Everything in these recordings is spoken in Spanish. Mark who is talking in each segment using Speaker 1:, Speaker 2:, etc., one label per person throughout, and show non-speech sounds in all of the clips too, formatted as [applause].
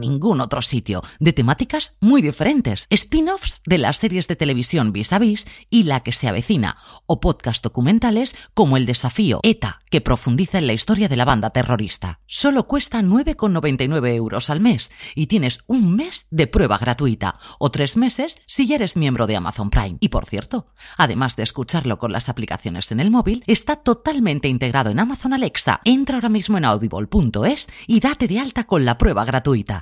Speaker 1: ningún otro sitio, de temáticas muy diferentes, spin-offs de las series de televisión Vis a Vis y La que se avecina, o podcast documentales como El desafío ETA, que profundiza en la historia de la banda terrorista. Solo cuesta 9,99 euros al mes y tienes un mes de prueba gratuita o tres meses si ya eres miembro de Amazon Prime. Y por cierto, además de escucharlo con las aplicaciones en el móvil, está totalmente integrado en Amazon Alexa. Entra ahora mismo en audible.es y date de alta con la prueba gratuita.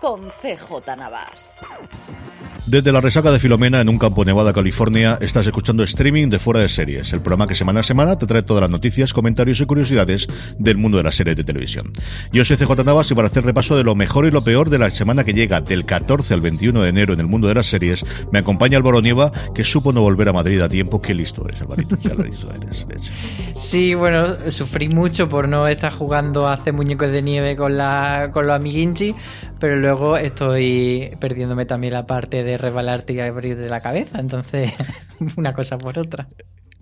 Speaker 1: con CJ Navas.
Speaker 2: Desde la resaca de Filomena en un campo Nevada, California, estás escuchando streaming de Fuera de Series, el programa que semana a semana te trae todas las noticias, comentarios y curiosidades del mundo de las series de televisión. Yo soy CJ Navas y para hacer repaso de lo mejor y lo peor de la semana que llega del 14 al 21 de enero en el mundo de las series, me acompaña Álvaro Nieva, que supo no volver a Madrid a tiempo. Qué listo eres, Alvarito, qué listo eres.
Speaker 3: Sí, bueno, sufrí mucho por no estar jugando a hacer muñecos de nieve con, la, con los amiguinchi, pero luego estoy perdiéndome también la parte de rebalarte y abrir de la cabeza, entonces [laughs] una cosa por otra.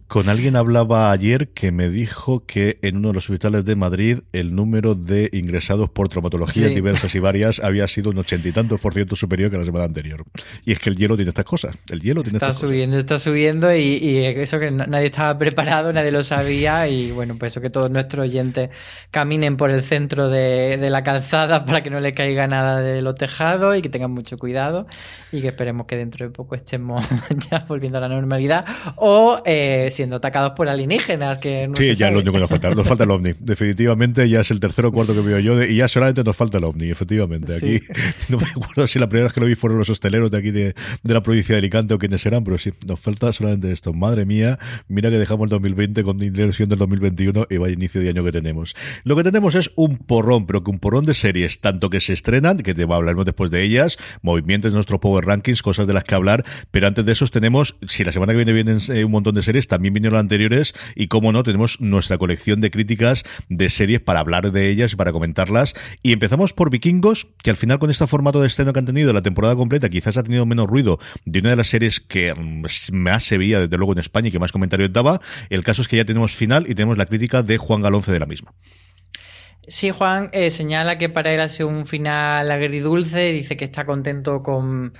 Speaker 2: Con alguien hablaba ayer que me dijo que en uno de los hospitales de Madrid el número de ingresados por traumatologías diversas y varias había sido un ochenta y tantos por ciento superior que la semana anterior. Y es que el hielo tiene estas cosas. El hielo tiene
Speaker 3: está subiendo, está subiendo y, eso que nadie estaba preparado, nadie lo sabía y bueno, pues eso que todos nuestros oyentes caminen por el centro de, de la calzada [laughs] para que no le caiga nada de los tejados y que tengan mucho cuidado y que esperemos que dentro de poco estemos [laughs] ya volviendo a la normalidad o eh, siendo atacados por alienígenas. Que no
Speaker 2: sí, ya es lo único que nos falta. Nos falta el ovni. [laughs] Definitivamente ya es el tercero o cuarto que veo yo y ya solamente nos falta el ovni, efectivamente. Aquí [laughs] no me acuerdo si la primera vez que lo vi fueron los hosteleros de aquí de, la provincia de Alicante o quienes eran, pero sí, nos falta solamente esto. Madre mía, mira que dejamos el 2020 con ilusión del 2021 y vaya inicio de año que tenemos. Lo que tenemos es un porrón, pero que un porrón de series, tanto que se estrenan, que te hablaremos después de ellas, movimientos de nuestros Power Rankings, cosas de las que hablar, pero antes de esos tenemos, si la semana que viene vienen eh, un montón de series, también vinieron anteriores y como no, tenemos nuestra colección de críticas de series para hablar de ellas y para comentarlas. Y empezamos por Vikingos, que al final con este formato de estreno que han tenido la temporada completa quizás ha tenido menos ruido de una de las series que mm, más se veía desde luego en España y que más comentarios daba. El caso es que ya tenemos final y tenemos la crítica de Juan Galonce de la misma.
Speaker 3: Sí, Juan eh, señala que para él ha sido un final agridulce, dice que está contento con,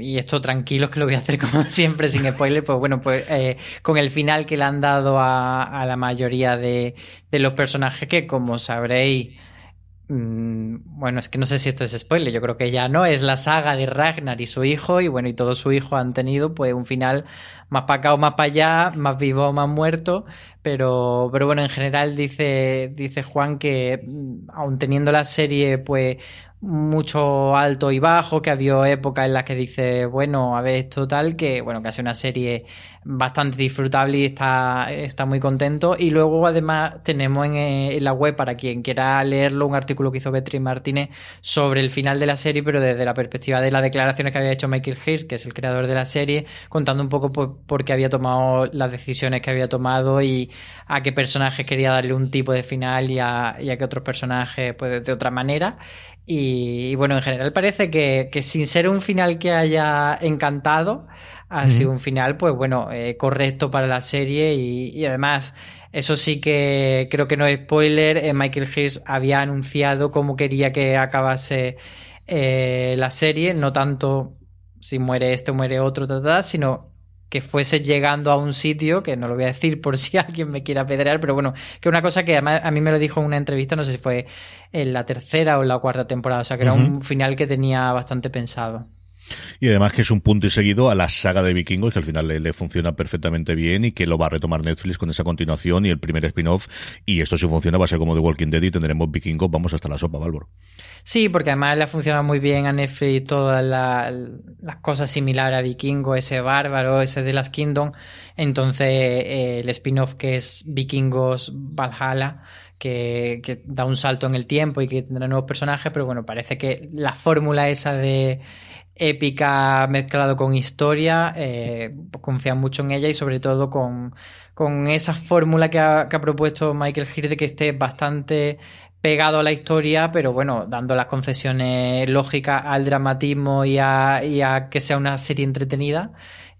Speaker 3: y esto tranquilos que lo voy a hacer [laughs] como siempre sin spoiler, pues bueno, pues eh, con el final que le han dado a, la mayoría de, de, los personajes que como sabréis, mm, bueno, es que no sé si esto es spoiler, yo creo que ya no, es la saga de Ragnar y su hijo y bueno, y todo su hijo han tenido pues un final más para acá o más para allá, más vivo o más muerto, pero, pero bueno, en general dice, dice Juan que mm, aun teniendo la serie pues mucho alto y bajo, que ha habido épocas en las que dice, bueno, a ver, esto tal, que bueno, que hace una serie bastante disfrutable y está, está muy contento. Y luego además tenemos en, la web, para quien quiera leerlo, un artículo que hizo Beatriz Martínez sobre el final de la serie, pero desde la perspectiva de las declaraciones que había hecho Michael Hirsch, que es el creador de la serie, contando un poco por, qué había tomado las decisiones que había tomado y a qué personajes quería darle un tipo de final y a, y a qué otros personajes pues de otra manera. Y, bueno, en general parece que, sin ser un final que haya encantado, ha sido un final, pues bueno, eh, correcto para la serie y, además, eso sí que creo que no es spoiler, eh, Michael Hirsch había anunciado cómo quería que acabase eh, la serie, no tanto si muere este o muere otro, sino que fuese llegando a un sitio, que no lo voy a decir por si [laughs] alguien me quiera pedrear, pero bueno, que una cosa que a mí me lo dijo en una entrevista, no sé si fue en la tercera o en la cuarta temporada, o sea que era un final que tenía bastante pensado.
Speaker 2: Y además que es un punto y seguido a la saga de vikingos que al final le, funciona perfectamente bien y que lo va a retomar Netflix con esa continuación y el primer spin-off. Y esto si funciona va a ser como The Walking Dead y tendremos vikingos, vamos hasta la sopa, Valvor.
Speaker 3: Sí, porque además le ha funcionado muy bien a Netflix todas las cosas similares a Vikingo, ese bárbaro, ese de las Kingdom. Entonces, eh, el spin-off que es Vikingos Valhalla, que, da un salto en el tiempo y que tendrá nuevos personajes, pero bueno, parece que la fórmula esa de épica mezclado con historia, eh, confían mucho en ella y sobre todo con, esa fórmula que ha, que ha propuesto Michael Hirde que esté bastante pegado a la historia, pero bueno, dando las concesiones lógicas al dramatismo y a, que sea una serie entretenida.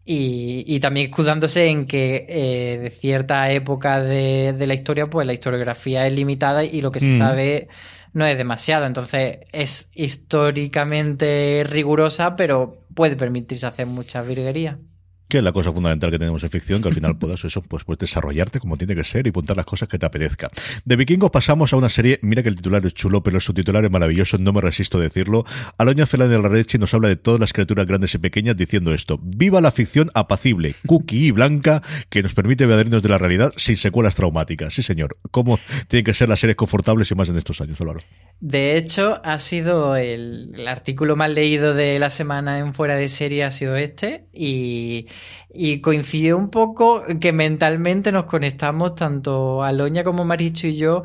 Speaker 3: Y, también escudándose en que eh, de cierta época de, la historia, pues la historiografía es limitada y lo que se mm. sabe no es demasiado. Entonces es históricamente rigurosa, pero puede permitirse hacer muchas virguerías
Speaker 2: que es la cosa fundamental que tenemos en ficción, que al final puedas eso, pues puedes desarrollarte como tiene que ser y apuntar las cosas que te apetezca. De vikingos pasamos a una serie, mira que el titular es chulo, pero el subtitular es maravilloso, no me resisto a decirlo. Aloña Celán de la Rechi nos habla de todas las criaturas grandes y pequeñas diciendo esto. Viva la ficción apacible, cookie y blanca, que nos permite evadirnos de la realidad sin secuelas traumáticas. Sí, señor. ¿Cómo tienen que ser las series confortables y más en estos años?
Speaker 3: De hecho, ha sido el, el artículo más leído de la semana en Fuera de Serie ha sido este y y coincidió un poco que mentalmente nos conectamos tanto Aloña como Maricho y yo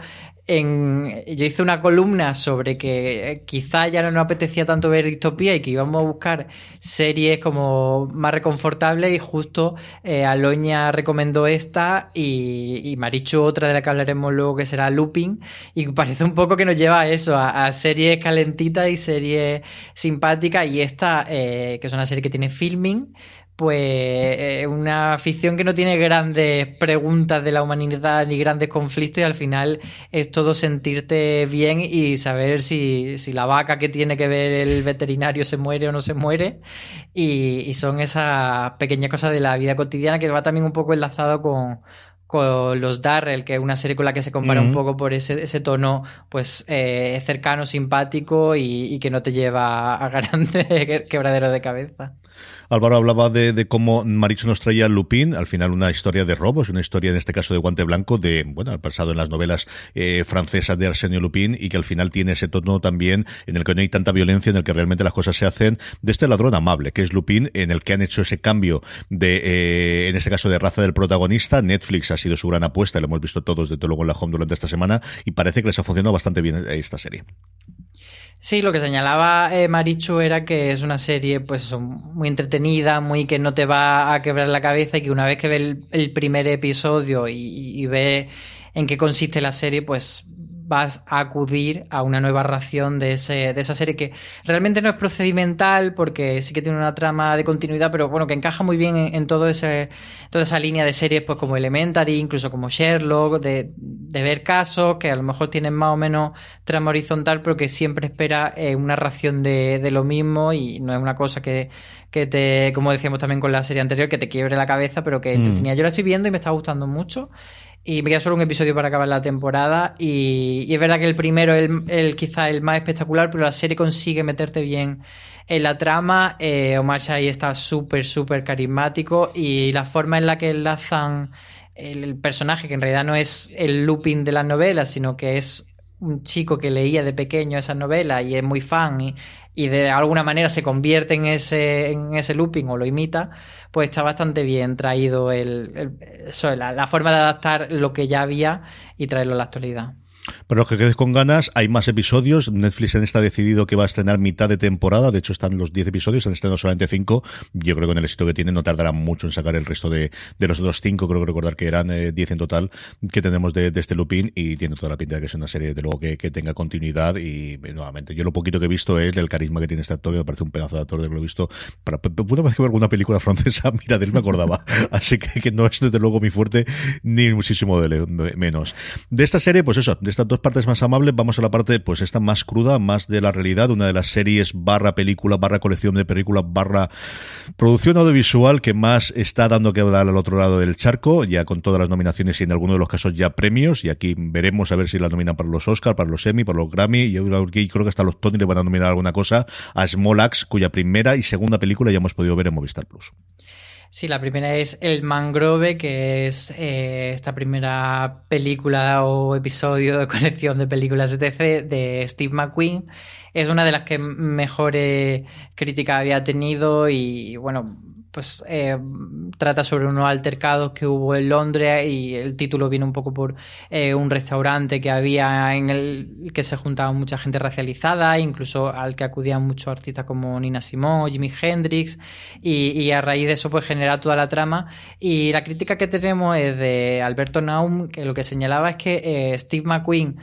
Speaker 3: en, yo hice una columna sobre que eh, quizá ya no nos apetecía tanto ver distopía y que íbamos a buscar series como más reconfortables y justo eh, Aloña recomendó esta y, y, Marichu otra de la que hablaremos luego que será Looping y parece un poco que nos lleva a eso, a, series calentitas y series simpáticas y esta eh, que es una serie que tiene filming pues eh, una ficción que no tiene grandes preguntas de la humanidad ni grandes conflictos y al final es todo sentirte bien y saber si, la vaca que tiene que ver el veterinario se muere o no se muere y, son esas pequeñas cosas de la vida cotidiana que va también un poco enlazado con, los Darrell, que es una serie con la que se compara un poco por ese, ese tono pues eh, cercano, simpático y, y, que no te lleva a grande [laughs] quebradero de cabeza.
Speaker 2: Álvaro hablaba de, cómo Maricho nos traía Lupin, al final una historia de robos, una historia en este caso de guante blanco, de, bueno, pasado en las novelas eh, francesas de Arsenio Lupin y que al final tiene ese tono también en el que no hay tanta violencia, en el que realmente las cosas se hacen de este ladrón amable, que es Lupin, en el que han hecho ese cambio de, eh, en este caso de raza del protagonista. Netflix ha sido su gran apuesta, lo hemos visto todos desde luego en la home durante esta semana y parece que les ha funcionado bastante bien esta serie.
Speaker 3: Sí, lo que señalaba eh, Marichu era que es una serie pues muy entretenida, muy que no te va a quebrar la cabeza y que una vez que ve el, primer episodio y, y, ve en qué consiste la serie, pues vas a acudir a una nueva ración de, ese, de esa serie que realmente no es procedimental porque sí que tiene una trama de continuidad, pero bueno, que encaja muy bien en, todo ese, toda esa línea de series pues como Elementary, incluso como Sherlock, de, de ver casos que a lo mejor tienen más o menos trama horizontal, pero que siempre espera eh, una ración de, de lo mismo y no es una cosa que que te, como decíamos también con la serie anterior, que te quiebre la cabeza, pero que mm. tenía. Yo la estoy viendo y me está gustando mucho. Y me queda solo un episodio para acabar la temporada. Y, es verdad que el primero es el, quizá el más espectacular, pero la serie consigue meterte bien en la trama. Eh, Omar Shai está súper, súper carismático. Y la forma en la que enlazan el, personaje, que en realidad no es el looping de las novelas, sino que es un chico que leía de pequeño esas novelas y es muy fan y, y de alguna manera se convierte en ese, en ese looping o lo imita, pues está bastante bien traído el, la, la, forma de adaptar lo que ya había y traerlo a la actualidad.
Speaker 2: Para los que quedes con ganas, hay más episodios. Netflix en esta ha decidido que va a estrenar mitad de temporada. De hecho, están los 10 episodios, han estrenado solamente 5. Yo creo que con el éxito que tiene no tardará mucho en sacar el resto de, de los otros 5. Creo que recordar que eran 10 eh, en total que tenemos de, este Lupin y tiene toda la pinta de que es una serie, de luego, que, que, tenga continuidad. Y nuevamente, yo lo poquito que he visto es el carisma que tiene este actor, que me parece un pedazo de actor de lo he visto. Para, una vez que veo alguna película francesa, [laughs] mira, de él me acordaba. [laughs] Así que, que, no es desde luego mi fuerte, ni muchísimo de menos. De esta serie, pues eso, de estas dos partes más amables, vamos a la parte, pues esta más cruda, más de la realidad, una de las series barra película, barra colección de películas, barra producción audiovisual que más está dando que hablar al otro lado del charco, ya con todas las nominaciones y en algunos de los casos ya premios, y aquí veremos a ver si la nominan para los Oscar, para los Emmy, para los Grammy, y creo que hasta los Tony le van a nominar alguna cosa a Smolax, cuya primera y segunda película ya hemos podido ver en Movistar Plus.
Speaker 3: Sí, la primera es El Mangrove, que es eh, esta primera película o episodio de [laughs] colección de películas etc. de Steve McQueen. Es una de las que mejor crítica había tenido y bueno, pues eh, trata sobre unos altercados que hubo en Londres y el título viene un poco por eh, un restaurante que había en el que se juntaba mucha gente racializada, incluso al que acudían muchos artistas como Nina Simone Jimi Hendrix y, a raíz de eso pues genera toda la trama. Y la crítica que tenemos es de Alberto Naum que lo que señalaba es que eh, Steve McQueen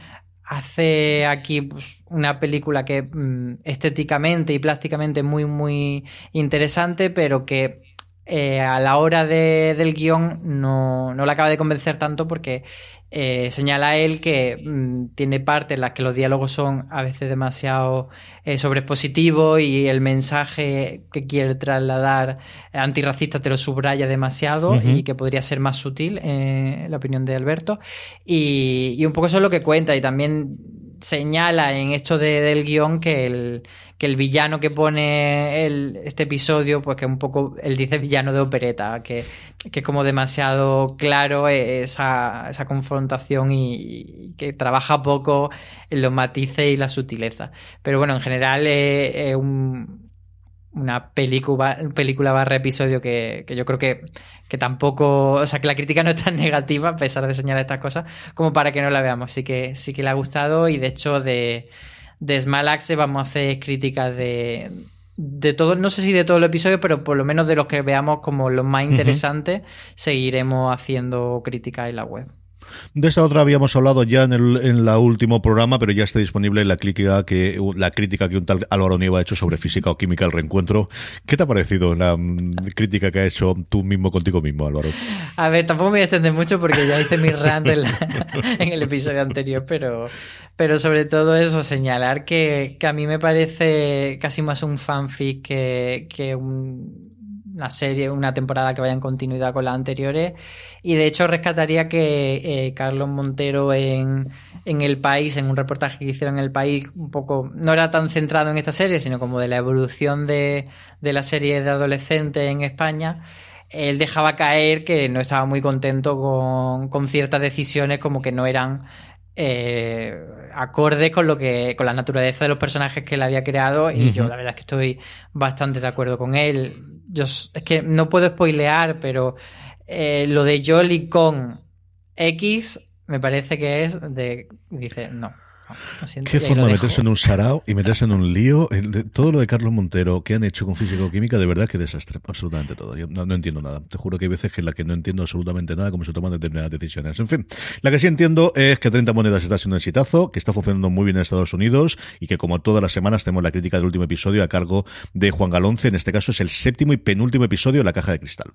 Speaker 3: hace aquí pues, una película que mm, estéticamente y plásticamente muy, muy interesante, pero que eh, a la hora del guion no, no la acaba de convencer tanto porque eh, señala él que mm, tiene partes en las que los diálogos son a veces demasiado eh, sobrepositivos y el mensaje que quiere trasladar antirracista te lo subraya demasiado y que podría ser más sutil, en la opinión de Alberto. Y, y un poco eso es lo que cuenta y también señala en esto del guion que el, que el villano que pone el, este episodio, pues que un poco, él dice villano de opereta, que, es como demasiado claro esa, esa confrontación y, que trabaja poco en los matices y la sutileza. Pero bueno, en general es, una película, película barra episodio que, que yo creo que, que, tampoco, o sea, que la crítica no es tan [laughs] negativa a pesar de señalar estas cosas como para que no la veamos. Sí que, sí que le ha gustado y de hecho de de Small Axe vamos a hacer críticas de, de todo, no sé si de todo el episodio, pero por lo menos de los que veamos como los más interesantes, seguiremos haciendo críticas en la web.
Speaker 2: De esta otra habíamos hablado ya en el en último programa, pero ya está disponible la crítica que la crítica que un tal Álvaro Nieva ha hecho sobre física o química el reencuentro. ¿Qué te ha parecido la mm, crítica que ha hecho tú mismo contigo mismo, Álvaro?
Speaker 3: A ver, tampoco me voy a extender mucho porque ya hice mi rant en, [laughs] el episodio anterior, pero, pero sobre todo eso, señalar que, que a mí me parece casi más un fanfic que, que un una serie, una temporada que vaya en continuidad con las anteriores. Y de hecho rescataría que eh, Carlos Montero en, en, El País, en un reportaje que hicieron en El País, un poco, no era tan centrado en esta serie, sino como de la evolución de, de la serie de adolescentes en España él dejaba caer que no estaba muy contento con, con, ciertas decisiones como que no eran eh, acorde con lo que con la naturaleza de los personajes que él había creado y yo la verdad es que estoy bastante de acuerdo con él. Yo es que no puedo spoilear, pero eh, lo de Jolly con X me parece que es de dice no
Speaker 2: Qué forma de meterse en un sarao y meterse en un lío. todo lo de Carlos Montero que han hecho con físico-química, de verdad que desastre. Absolutamente todo. Yo no, entiendo nada. Te juro que hay veces en las que no entiendo absolutamente nada cómo se toman determinadas decisiones. En fin, la que sí entiendo es que 30 monedas está siendo un exitazo, que está funcionando muy bien en Estados Unidos y que como todas las semanas tenemos la crítica del último episodio a cargo de Juan Galonce. En este caso es el séptimo y penúltimo episodio de La Caja de Cristal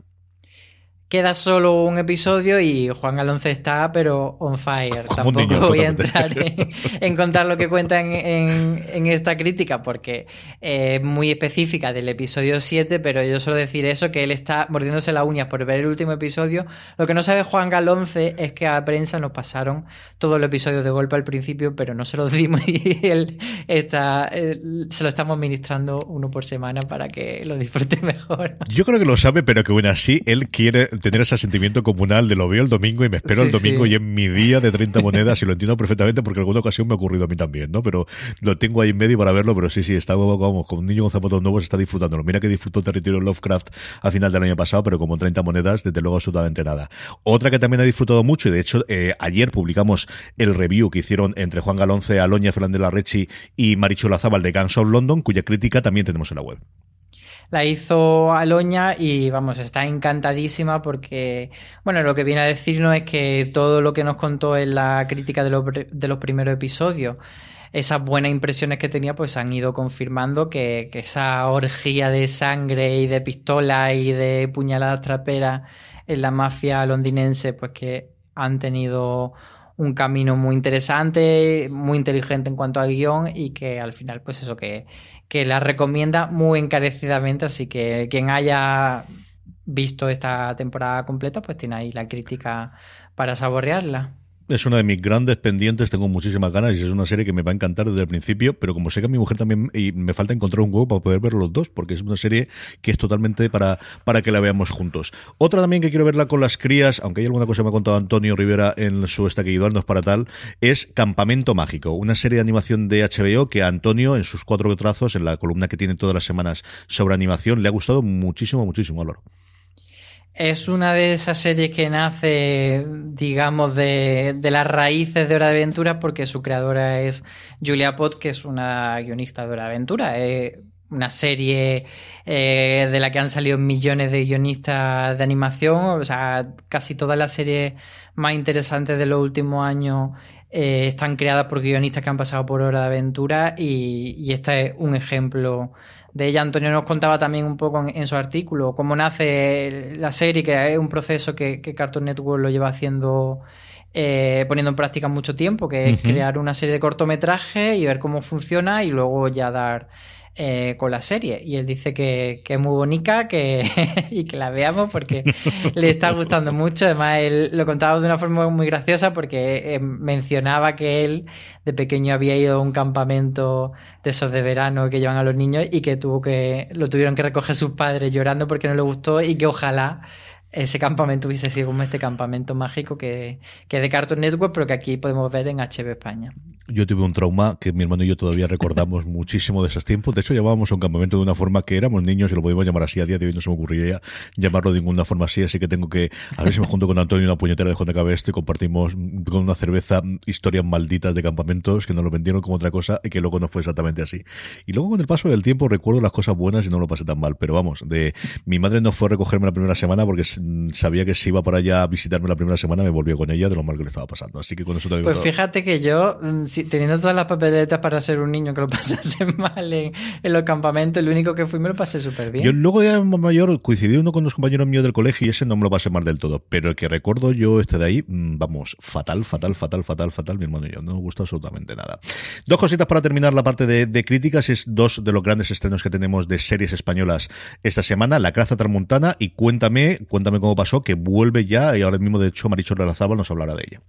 Speaker 3: queda solo un episodio y Juan Alonso está, pero on fire. Tampoco voy a entrar en, contar lo que cuentan en, esta crítica porque es muy específica del episodio 7, pero yo suelo decir eso, que él está mordiéndose las uñas por ver el último episodio. Lo que no sabe Juan Galonce es que a prensa nos pasaron todos los episodios de golpe al principio, pero no se los dimos [laughs] y él está, se lo estamos ministrando uno por semana para que lo disfrute mejor.
Speaker 2: Yo creo que lo sabe, pero que aún así él quiere tener ese sentimiento comunal de lo veo el domingo y me espero el domingo y en mi día de 30 monedas y lo entiendo perfectamente porque en alguna ocasión me ha ocurrido a mí también, ¿no? Pero lo tengo ahí en medio para verlo, pero sí, sí, está como con un niño con zapatos nuevos está disfrutándolo. Mira que disfrutó Territorio Lovecraft a final del año pasado, pero como 30 monedas, desde luego absolutamente nada. Otra que también ha disfrutado mucho y de hecho eh, ayer publicamos el review que hicieron entre Juan Galonce, Aloña Fernández Larrechi y Marichu Lazábal de Guns of London, cuya crítica también tenemos en la web
Speaker 3: la hizo Aloña y vamos, está encantadísima porque, bueno, lo que viene a decirnos es que todo lo que nos contó en la crítica de los, de los primeros episodios, esas buenas impresiones que tenía, pues han ido confirmando que, que esa orgía de sangre y de pistola y de puñaladas traperas en la mafia londinense, pues que han tenido un camino muy interesante, muy inteligente en cuanto al guion y que al final, pues eso, que, que la recomienda muy encarecidamente. Así que quien haya visto esta temporada completa, pues tiene ahí la crítica para saborearla.
Speaker 2: Es una de mis grandes pendientes, tengo muchísimas ganas y es una serie que me va a encantar desde el principio, pero como sé que a mi mujer también y me falta encontrar un huevo para poder ver los dos, porque es una serie que es totalmente para, para que la veamos juntos. Otra también que quiero verla con las crías, aunque hay alguna cosa que me ha contado Antonio Rivera en su Esta que no es para tal, es Campamento Mágico, una serie de animación de HBO que a Antonio, en sus cuatro trazos, en la columna que tiene todas las semanas sobre animación, le ha gustado muchísimo, muchísimo, Álvaro.
Speaker 3: Es una de esas series que nace, digamos, de, de, las raíces de Hora de Aventura, porque su creadora es Julia Pott, que es una guionista de Hora de Aventura. Es una serie eh, de la que han salido millones de guionistas de animación. O sea, casi todas las series más interesantes de los últimos años eh, están creadas por guionistas que han pasado por Hora de Aventura y, y este es un ejemplo de ella. Antonio nos contaba también un poco en, su artículo cómo nace la serie, que es un proceso que, Cartoon Network lo lleva haciendo. Eh, poniendo en práctica mucho tiempo, que es crear una serie de cortometrajes y ver cómo funciona y luego ya dar eh, con la serie. Y él dice que, es muy bonita que, [laughs] y que la veamos porque le está gustando mucho. Además, él lo contaba de una forma muy graciosa porque eh, mencionaba que él de pequeño había ido a un campamento de esos de verano que llevan a los niños y que tuvo que lo tuvieron que recoger sus padres llorando porque no le gustó y que ojalá ese campamento hubiese sido como este campamento mágico que, que de Cartoon Network, pero que aquí podemos ver en HB España.
Speaker 2: Yo tuve un trauma que mi hermano y yo todavía recordamos [laughs] muchísimo de esos tiempos. De hecho, llevábamos un campamento de una forma que éramos niños y lo podíamos llamar así. A día de hoy no se me ocurriría llamarlo de ninguna forma así. Así que tengo que, a ver si me junto con Antonio una puñetera de JKB este y compartimos con una cerveza historias malditas de campamentos que nos lo vendieron como otra cosa y que luego no fue exactamente así. Y luego con el paso del tiempo recuerdo las cosas buenas y no lo pasé tan mal. Pero vamos, de mi madre no fue a recogerme la primera semana porque sabía que si iba para allá a visitarme la primera semana me volvió con ella de lo mal que le estaba pasando. Así que con eso te
Speaker 3: Pues fíjate que yo, mm, teniendo todas las papeletas para ser un niño que lo [laughs] pasase mal en, los campamentos, el único que fui me lo pasé súper bien.
Speaker 2: Yo luego de mayor coincidí uno con los compañeros míos del colegio y ese no me lo pasé mal del todo. Pero el que recuerdo yo este de ahí, mm, vamos, fatal, fatal, fatal, fatal, fatal, mi hermano y yo. No me gustó absolutamente nada. Dos cositas para terminar la parte de, de críticas. Es dos de los grandes estrenos que tenemos de series españolas esta semana. La Craza Tramontana y Cuéntame, cuéntame cómo pasó, que vuelve ya y ahora mismo de hecho Marichor Lazaba nos hablará de ella.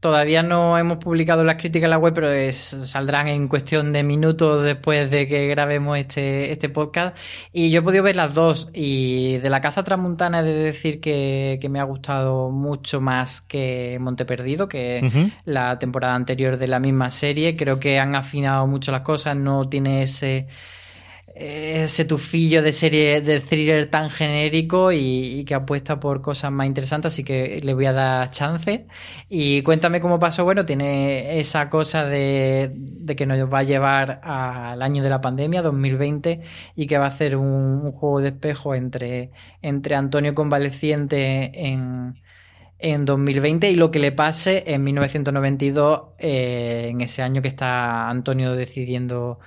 Speaker 3: Todavía no hemos publicado las críticas en la web, pero saldrán en cuestión de minutos después de que grabemos este, este podcast. Y yo he podido ver las dos. Y de la caza transmontana he de decir que, me ha gustado mucho más que Monte Perdido, que la temporada anterior de la misma serie. Creo que han afinado mucho las cosas, no tiene ese ese tufillo de serie de thriller tan genérico y, que apuesta por cosas más interesantes, así que le voy a dar chance. Y cuéntame cómo pasó. Bueno, tiene esa cosa de, que nos va a llevar al año de la pandemia, 2020, y que va a hacer un, juego de espejo entre, entre Antonio Convaleciente en, en 2020 y lo que le pase en 1992, eh, en ese año que está Antonio decidiendo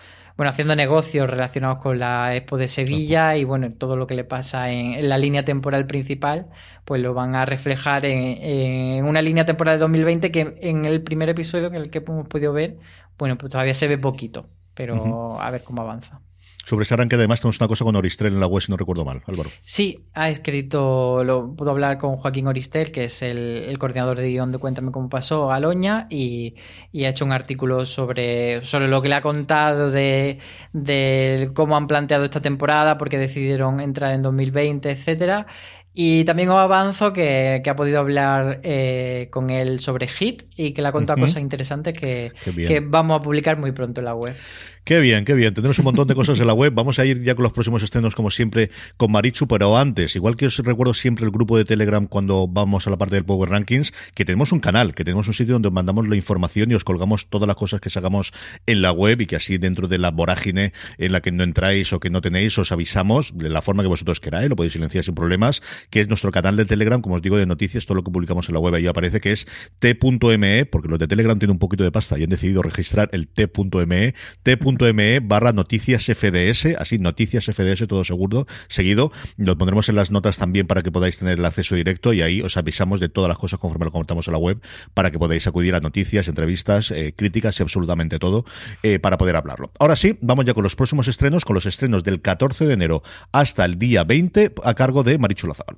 Speaker 3: bueno, haciendo negocios relacionados con la Expo de Sevilla y bueno, todo lo que le pasa en, la línea temporal principal, pues lo van a reflejar en, una línea temporal de 2020 que en el primer episodio en el que hemos podido ver, bueno, pues todavía se ve poquito, pero a ver cómo avanza.
Speaker 2: Sobre ese arranque, además, tenemos una cosa con Oristel en la web, si no recuerdo mal, Álvaro.
Speaker 3: Sí, ha escrito, lo puedo hablar con Joaquín Oristel, que es el, coordinador de guion de Cuéntame cómo pasó, Aloña, y, y, ha hecho un artículo sobre, sobre lo que le ha contado de, de cómo han planteado esta temporada, porque decidieron entrar en 2020, etcétera. Y también os avanzo que, ha podido hablar eh, con él sobre Hit y que le ha contado cosas interesantes que, que, vamos a publicar muy pronto en la web.
Speaker 2: Qué bien, qué bien. Tendremos un montón de cosas en la web. Vamos a ir ya con los próximos estrenos, como siempre, con Marichu, pero antes, igual que os recuerdo siempre el grupo de Telegram cuando vamos a la parte del Power Rankings, que tenemos un canal, que tenemos un sitio donde mandamos la información y os colgamos todas las cosas que sacamos en la web y que así dentro de la vorágine en la que no entráis o que no tenéis, os avisamos de la forma que vosotros queráis, lo podéis silenciar sin problemas, que es nuestro canal de Telegram, como os digo, de noticias, todo lo que publicamos en la web ahí aparece, que es t.me, porque los de Telegram tienen un poquito de pasta y han decidido registrar el t.me, t.me bit.me barra noticias FDS, así noticias FDS todo seguro, seguido. Lo pondremos en las notas también para que podáis tener el acceso directo y ahí os avisamos de todas las cosas conforme lo comentamos en la web para que podáis acudir a noticias, entrevistas, eh, críticas y absolutamente todo eh, para poder hablarlo. Ahora sí, vamos ya con los próximos estrenos, con los estrenos del 14 de enero hasta el día 20 a cargo de Marichu Lazabal.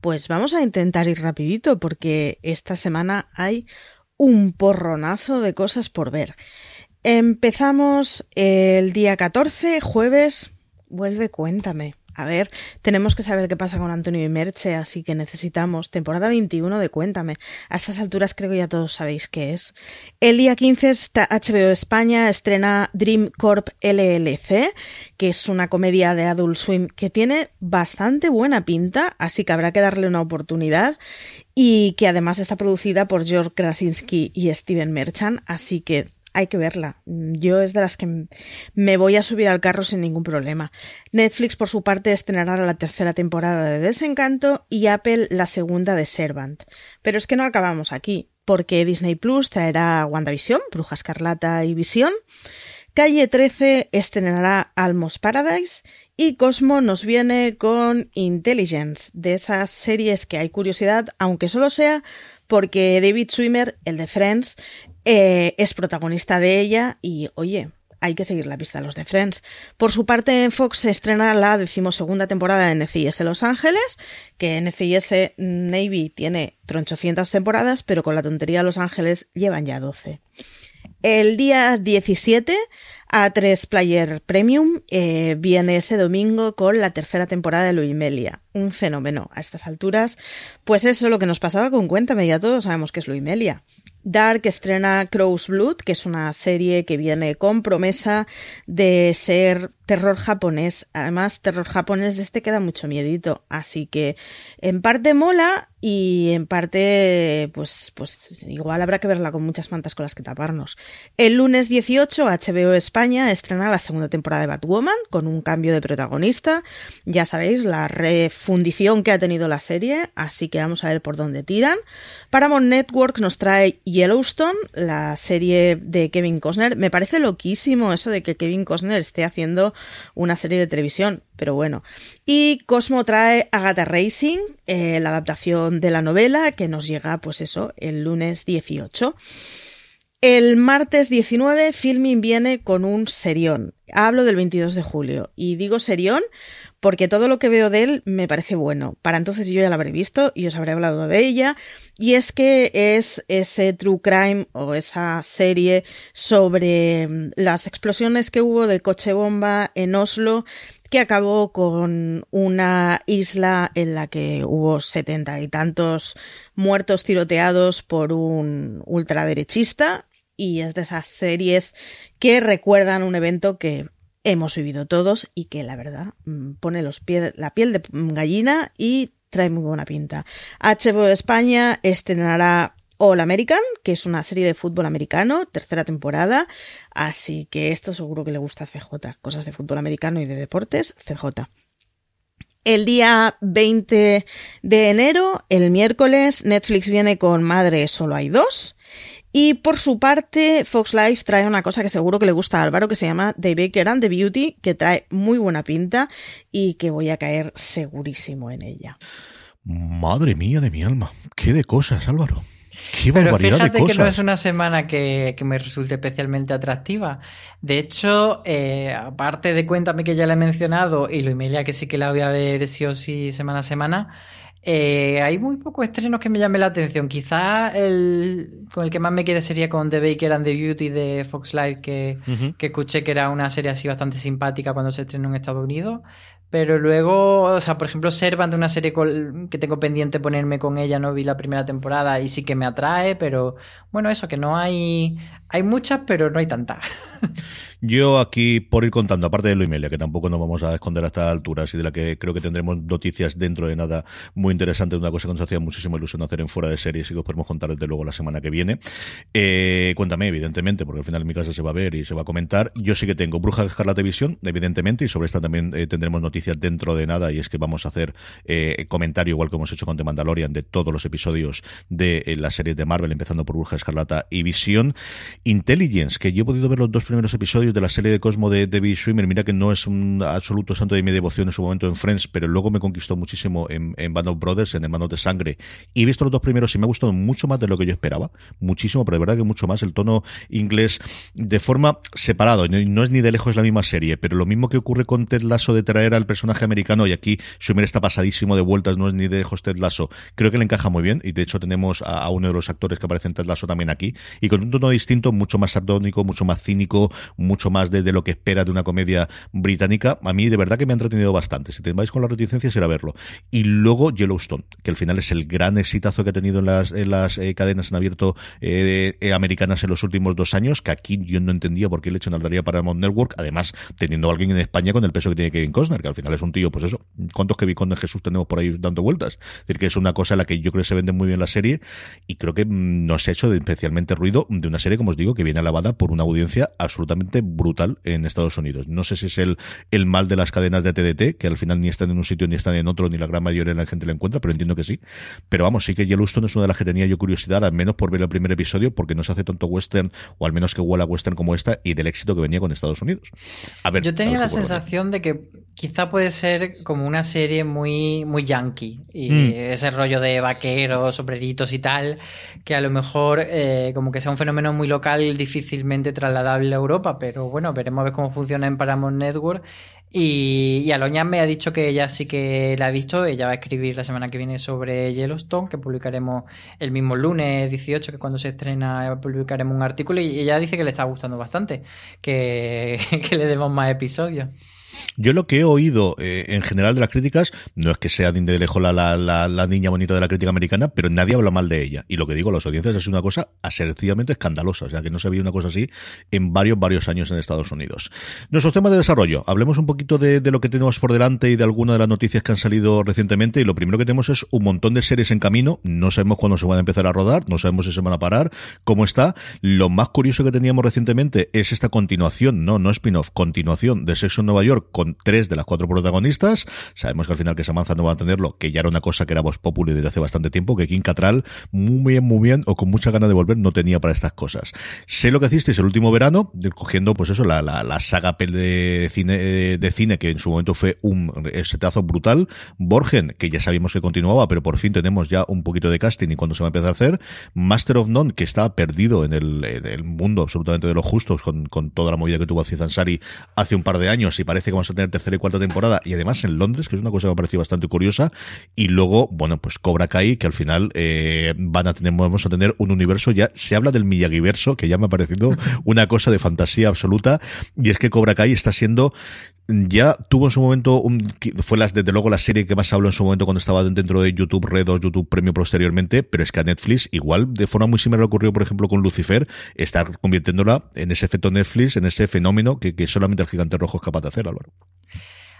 Speaker 4: Pues vamos a intentar ir rapidito porque esta semana hay un porronazo de cosas por ver. Empezamos el día 14, jueves. Vuelve, cuéntame. A ver, tenemos que saber qué pasa con Antonio y Merche, así que necesitamos temporada 21 de Cuéntame. A estas alturas creo que ya todos sabéis qué es. El día 15 está HBO España estrena Dream Corp LLC, que es una comedia de Adult Swim que tiene bastante buena pinta, así que habrá que darle una oportunidad y que además está producida por George Krasinski y Steven Merchant, así que hay que verla. Yo es de las que me voy a subir al carro sin ningún problema. Netflix, por su parte, estrenará la tercera temporada de Desencanto y Apple la segunda de Servant. Pero es que no acabamos aquí, porque Disney Plus traerá WandaVision, Bruja Escarlata y Visión. Calle 13 estrenará Almost Paradise y Cosmo nos viene con Intelligence, de esas series que hay curiosidad, aunque solo sea porque David Swimmer, el de Friends, eh, es protagonista de ella y, oye, hay que seguir la pista a los de Friends. Por su parte, Fox se estrena la decimosegunda temporada de NCIS Los Ángeles, que NCIS Navy tiene tronchocientas temporadas, pero con la tontería Los Ángeles llevan ya 12. El día 17 a3 Player Premium eh, viene ese domingo con la tercera temporada de Luimelia. Un fenómeno a estas alturas. Pues eso es lo que nos pasaba con Cuéntame, ya todos sabemos que es Luimelia. Dark estrena Crow's Blood, que es una serie que viene con promesa de ser terror japonés. Además, terror japonés de este queda mucho miedito. Así que en parte mola y en parte, pues, pues igual habrá que verla con muchas mantas con las que taparnos. El lunes 18, HBO España estrena la segunda temporada de Batwoman con un cambio de protagonista. Ya sabéis, la refundición que ha tenido la serie, así que vamos a ver por dónde tiran. Paramount Network nos trae Yellowstone, la serie de Kevin Costner. Me parece loquísimo eso de que Kevin Costner esté haciendo una serie de televisión, pero bueno. Y Cosmo trae Agatha Racing, eh, la adaptación de la novela, que nos llega, pues eso, el lunes 18. El martes 19, Filming viene con un serión. Hablo del 22 de julio. Y digo serión porque todo lo que veo de él me parece bueno. Para entonces yo ya la habré visto y os habré hablado de ella. Y es que es ese true crime o esa serie sobre mm, las explosiones que hubo de coche bomba en Oslo que acabó con una isla en la que hubo setenta y tantos muertos tiroteados por un ultraderechista y es de esas series que recuerdan un evento que hemos vivido todos y que la verdad mm, pone los pies, la piel de gallina y trae muy buena pinta. HBO España estrenará All American, que es una serie de fútbol americano, tercera temporada, así que esto seguro que le gusta a CJ, cosas de fútbol americano y de deportes, CJ. El día 20 de enero, el miércoles, Netflix viene con Madre, solo hay dos. Y por su parte, Fox Life trae una cosa que seguro que le gusta a Álvaro, que se llama The Baker and the Beauty, que trae muy buena pinta y que voy a caer segurísimo en ella.
Speaker 2: Madre mía de mi alma, qué de cosas, Álvaro. Qué
Speaker 3: Pero
Speaker 2: barbaridad
Speaker 3: fíjate
Speaker 2: de cosas.
Speaker 3: que no es una semana que, que me resulte especialmente atractiva. De hecho, eh, aparte de Cuéntame que ya la he mencionado y lo Emilia que sí que la voy a ver sí o sí semana a semana, eh, hay muy pocos estrenos que me llamen la atención. Quizá el con el que más me quede sería con The Baker and the Beauty de Fox Live, que, escuché que era una serie así bastante simpática cuando se estrenó en Estados Unidos. Pero luego, o sea, por ejemplo, Servant, una serie que tengo pendiente ponerme con ella, no vi la primera temporada y sí que me atrae, pero bueno, eso, que no hay. Hay muchas, pero no hay tantas.
Speaker 2: Yo aquí, por ir contando, aparte de Imelia, que tampoco nos vamos a esconder a estas alturas y de la que creo que tendremos noticias dentro de nada muy interesantes, una cosa que nos hacía muchísima ilusión hacer en fuera de series y que os podemos contar desde luego la semana que viene. Eh, cuéntame, evidentemente, porque al final en mi casa se va a ver y se va a comentar. Yo sí que tengo Bruja Escarlata Visión, evidentemente, y sobre esta también eh, tendremos noticias dentro de nada, y es que vamos a hacer eh, comentario, igual que hemos hecho con The Mandalorian, de todos los episodios de eh, las series de Marvel, empezando por Bruja Escarlata y Visión. Intelligence, que yo he podido ver los dos primeros episodios de la serie de Cosmo de David Schwimmer, mira que no es un absoluto santo de mi devoción en su momento en Friends, pero luego me conquistó muchísimo en, en Band of Brothers, en Hermanos de Sangre, y he visto los dos primeros y me ha gustado mucho más de lo que yo esperaba, muchísimo, pero de verdad que mucho más. El tono inglés de forma separado, no, es ni de lejos la misma serie, pero lo mismo que ocurre con Ted Lasso de traer al personaje americano, y aquí Schwimmer está pasadísimo de vueltas, no es ni de lejos Ted Lasso, creo que le encaja muy bien, y de hecho tenemos a, a uno de los actores que aparece en Ted Lasso también aquí, y con un tono distinto, mucho más sardónico, mucho más cínico, mucho más de, de, lo que espera de una comedia británica. A mí de verdad que me ha entretenido bastante. Si te vais con las reticencias, era verlo. Y luego Yellowstone, que al final es el gran exitazo que ha tenido en las, en las eh, cadenas en abierto eh, eh, americanas en los últimos dos años, que aquí yo no entendía por qué le hecho en daría para Paramount Network, además teniendo a alguien en España con el peso que tiene Kevin Costner, que al final es un tío, pues eso, ¿cuántos Kevin Costner Jesús tenemos por ahí dando vueltas? Es decir, que es una cosa en la que yo creo que se vende muy bien la serie y creo que mm, no se ha hecho especialmente ruido de una serie, como os digo, que viene alabada por una audiencia absolutamente brutal en Estados Unidos. No sé si es el, el mal de las cadenas de TDT, que al final ni están en un sitio ni están en otro, ni la gran mayoría de la gente la encuentra, pero entiendo que sí. Pero vamos, sí que Yellowstone es una de las que tenía yo curiosidad, al menos por ver el primer episodio, porque no se hace tanto western, o al menos que huela western como esta, y del éxito que venía con Estados Unidos.
Speaker 3: A ver, yo tenía la sensación de que quizá puede ser como una serie muy, muy yankee, y mm. ese rollo de vaqueros, sombreritos y tal, que a lo mejor eh, como que sea un fenómeno muy local, difícilmente trasladable a Europa, pero bueno, veremos a ver cómo funciona en Paramount Network. Y, y Aloña me ha dicho que ella sí que la ha visto, ella va a escribir la semana que viene sobre Yellowstone, que publicaremos el mismo lunes 18, que cuando se estrena publicaremos un artículo, y ella dice que le está gustando bastante, que, [laughs] que le demos más episodios.
Speaker 2: Yo lo que he oído eh, en general de las críticas, no es que sea de lejos la, la, la, niña bonita de la crítica americana, pero nadie habla mal de ella. Y lo que digo, las audiencias es una cosa asertivamente escandalosa, o sea que no se había una cosa así en varios, varios años en Estados Unidos. Nuestros temas de desarrollo, hablemos un poquito de, de lo que tenemos por delante y de alguna de las noticias que han salido recientemente. Y lo primero que tenemos es un montón de series en camino, no sabemos cuándo se van a empezar a rodar, no sabemos si se van a parar, cómo está. Lo más curioso que teníamos recientemente es esta continuación, no, no spin-off, continuación de Sexo en Nueva York con tres de las cuatro protagonistas. Sabemos que al final que Samantha no va a tenerlo, que ya era una cosa que era voz popular desde hace bastante tiempo, que Kim Catral, muy bien, muy bien, o con mucha ganas de volver, no tenía para estas cosas. Sé lo que hicisteis el último verano, cogiendo, pues eso, la, la, la saga de cine, de cine, que en su momento fue un setazo brutal. Borgen, que ya sabíamos que continuaba, pero por fin tenemos ya un poquito de casting y cuando se va a empezar a hacer. Master of None, que estaba perdido en el, el mundo absolutamente de los justos, con, con toda la movida que tuvo Aziz Ansari hace un par de años, y parece que vamos a tener tercera y cuarta temporada, y además en Londres, que es una cosa que me ha parecido bastante curiosa, y luego, bueno, pues Cobra Kai, que al final eh, van a tener, vamos a tener un universo, ya se habla del Miyagi-verso, que ya me ha parecido [laughs] una cosa de fantasía absoluta, y es que Cobra Kai está siendo ya tuvo en su momento, un, fue las, desde luego la serie que más habló en su momento cuando estaba dentro de YouTube Red o YouTube Premio posteriormente, pero es que a Netflix, igual de forma muy similar ocurrió, por ejemplo, con Lucifer, está convirtiéndola en ese efecto Netflix, en ese fenómeno que, que solamente el gigante rojo es capaz de hacer, Álvaro. Teatro.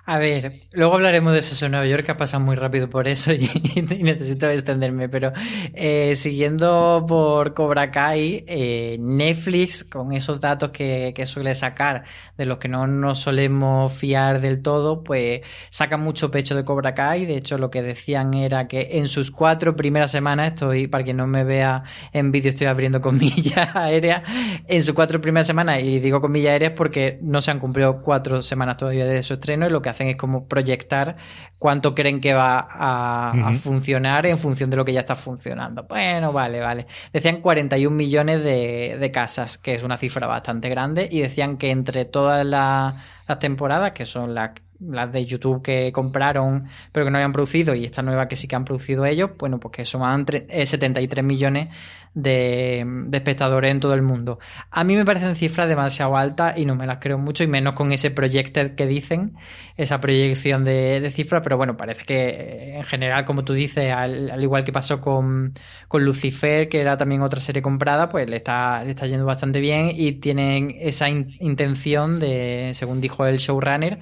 Speaker 3: A ver, luego hablaremos de eso en Nueva York, que ha pasado muy rápido por eso [laughs] y, necesito extenderme, pero eh, siguiendo por Cobra Kai, eh, Netflix, con esos datos que, que, suele sacar, de los que no nos solemos fiar del todo, pues saca mucho pecho de Cobra Kai. De hecho, lo que decían era que en sus cuatro primeras semanas, estoy, para quien no me vea en vídeo, estoy abriendo [laughs] comillas aéreas, en sus cuatro primeras semanas, y digo comillas aéreas porque no se han cumplido cuatro semanas todavía de su estreno, y lo que hacen es como proyectar cuánto creen que va a, uh -huh. a, funcionar en función de lo que ya está funcionando. Bueno, vale, vale. Decían 41 millones de, de casas, que es una cifra bastante grande, y decían que entre todas la, las temporadas, que son las las de YouTube que compraron pero que no habían producido y esta nueva que sí que han producido ellos, bueno, pues que suman 73 millones de, espectadores en todo el mundo. A mí me parecen cifras demasiado altas y no me las creo mucho y menos con ese projected que dicen, esa proyección de, cifras, pero bueno, parece que en general, como tú dices, al, al igual que pasó con, con, Lucifer, que era también otra serie comprada, pues le está, le está yendo bastante bien y tienen esa in intención de, según dijo el showrunner,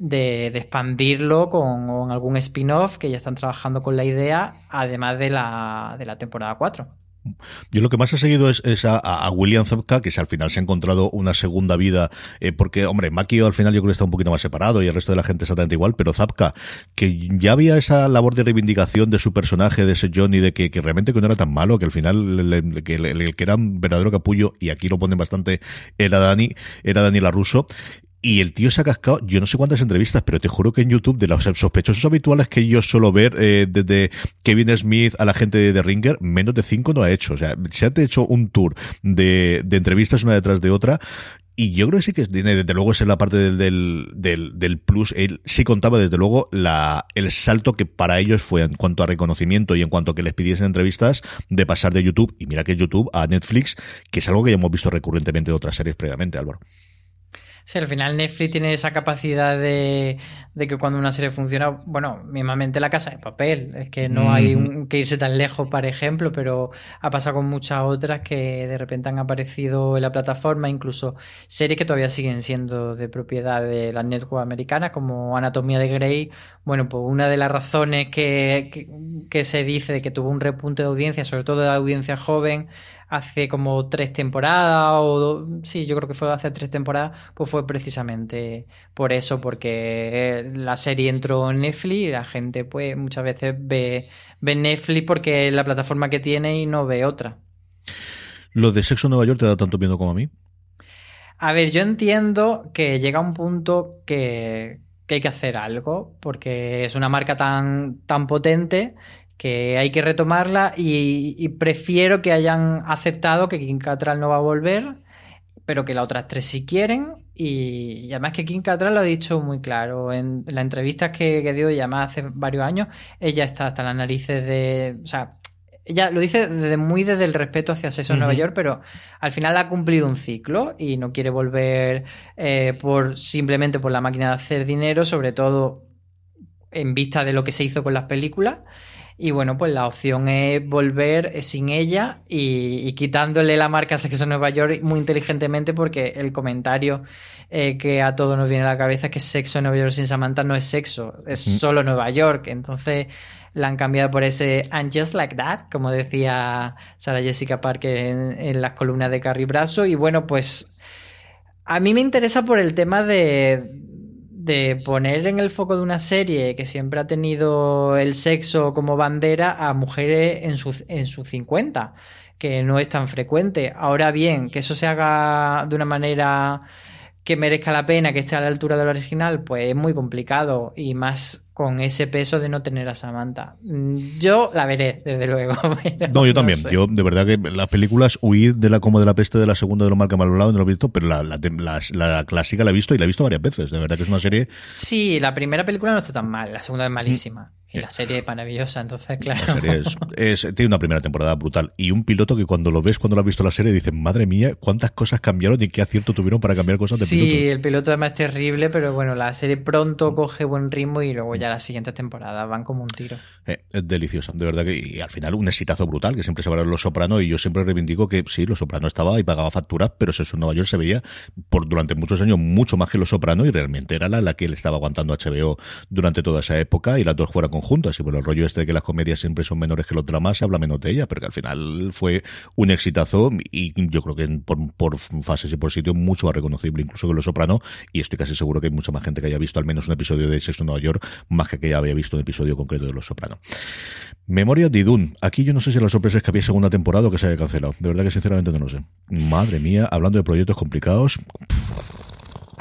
Speaker 3: de, de expandirlo con, algún spin-off que ya están trabajando con la idea, además de la, de la temporada 4.
Speaker 2: Yo lo que más he seguido es, a, William Zabka, que al final se ha encontrado una segunda vida, eh, porque, hombre, Makio al final yo creo que está un poquito más separado y el resto de la gente exactamente igual, pero Zabka, que ya había esa labor de reivindicación de su personaje, de ese Johnny, de que, realmente que no era tan malo, que al final el que, era un verdadero capullo, y aquí lo ponen bastante, era Dani, era Dani Russo y el tío se ha cascado, yo no sé cuántas entrevistas, pero te juro que en YouTube, de los sospechosos habituales que yo suelo ver, eh, desde Kevin Smith a la gente de The Ringer, menos de cinco no ha hecho. O sea, se ha hecho un tour de, de entrevistas una detrás de otra. Y yo creo que sí que tiene, desde luego, es la parte del, del, del, plus. Él sí contaba, desde luego, la, el salto que para ellos fue en cuanto a reconocimiento y en cuanto a que les pidiesen entrevistas de pasar de YouTube, y mira que es YouTube, a Netflix, que es algo que ya hemos visto recurrentemente de otras series previamente, Álvaro.
Speaker 3: Sí, al final Netflix tiene esa capacidad de, que cuando una serie funciona, bueno, mismamente la casa de papel, es que no hay que irse tan lejos, por ejemplo, pero ha pasado con muchas otras que de repente han aparecido en la plataforma, incluso series que todavía siguen siendo de propiedad de las networks americanas, como Anatomía de Grey. Bueno, pues una de las razones que, que se dice de que tuvo un repunte de audiencia, sobre todo de audiencia joven, hace como tres temporadas, o sí, yo creo que fue hace tres temporadas, pues fue precisamente por eso, porque la serie entró en Netflix y la gente pues muchas veces ve, ve Netflix porque es la plataforma que tiene y no ve otra.
Speaker 2: ¿Lo de Sexo en Nueva York te da tanto miedo como a mí?
Speaker 3: A ver, yo entiendo que llega un punto que, que hay que hacer algo, porque es una marca tan, tan potente que hay que retomarla y, prefiero que hayan aceptado que Kim Catral no va a volver, pero que las otras tres sí quieren. Y, además que Kim Catral lo ha dicho muy claro en, la entrevista que, dio, ya más hace varios años, ella está hasta las narices de... O sea, ella lo dice desde, muy desde el respeto hacia Sexo en Nueva York, pero al final ha cumplido un ciclo y no quiere volver eh, por simplemente por la máquina de hacer dinero, sobre todo en vista de lo que se hizo con las películas. Y bueno, pues la opción es volver eh, sin ella y, quitándole la marca Sexo Nueva York muy inteligentemente porque el comentario eh, que a todos nos viene a la cabeza es que Sexo en Nueva York sin Samantha no es sexo, es solo Nueva York. Entonces la han cambiado por ese And Just Like That, como decía Sara Jessica Parker en, en las columnas de Carrie Brazo. Y bueno, pues a mí me interesa por el tema de de poner en el foco de una serie que siempre ha tenido el sexo como bandera a mujeres en sus en su 50, que no es tan frecuente. Ahora bien, que eso se haga de una manera que merezca la pena, que esté a la altura del original, pues es muy complicado y más con ese peso de no tener a Samantha. Mm, yo la veré, desde luego. [laughs]
Speaker 2: No, yo también. Yo, de verdad que las películas, huir de la como de la peste de la segunda de lo mal que mal hablado, no lo he visto, pero la, la, clásica la he visto y la he visto varias veces. De verdad que es una serie.
Speaker 3: Sí, la primera película no está tan mal, la segunda es malísima. Y la serie es maravillosa, entonces, claro. [laughs]
Speaker 2: tiene una primera temporada brutal. Y un piloto que cuando lo ves, cuando lo has visto la serie, dices, madre mía, cuántas cosas cambiaron y qué acierto tuvieron para cambiar cosas de
Speaker 3: piloto. Sí, el piloto además es terrible, pero bueno, la serie pronto coge buen ritmo y luego ya las siguientes temporadas van como un tiro.
Speaker 2: Eh, es deliciosa, de verdad que y al final un exitazo brutal, que siempre se va a Los Sopranos y yo siempre reivindico que sí, Los Sopranos estaba y pagaba facturas, pero eso en Nueva York se veía por durante muchos años mucho más que Los Sopranos y realmente era la, la que le estaba aguantando HBO durante toda esa época y las dos fueran conjuntas y por el rollo este de que las comedias siempre son menores que los dramas se habla menos de ella, pero que al final fue un exitazo y yo creo que por, por fases y por sitio mucho más reconocible incluso que Los Sopranos y estoy casi seguro que hay mucha más gente que haya visto al menos un episodio de Sexo Nueva York más que que ya había visto un episodio concreto de Los Sopranos. Memoria de Idun. Aquí yo no sé si la sorpresa es que había segunda temporada o que se haya cancelado. De verdad que sinceramente no lo sé. Madre mía, hablando de proyectos complicados.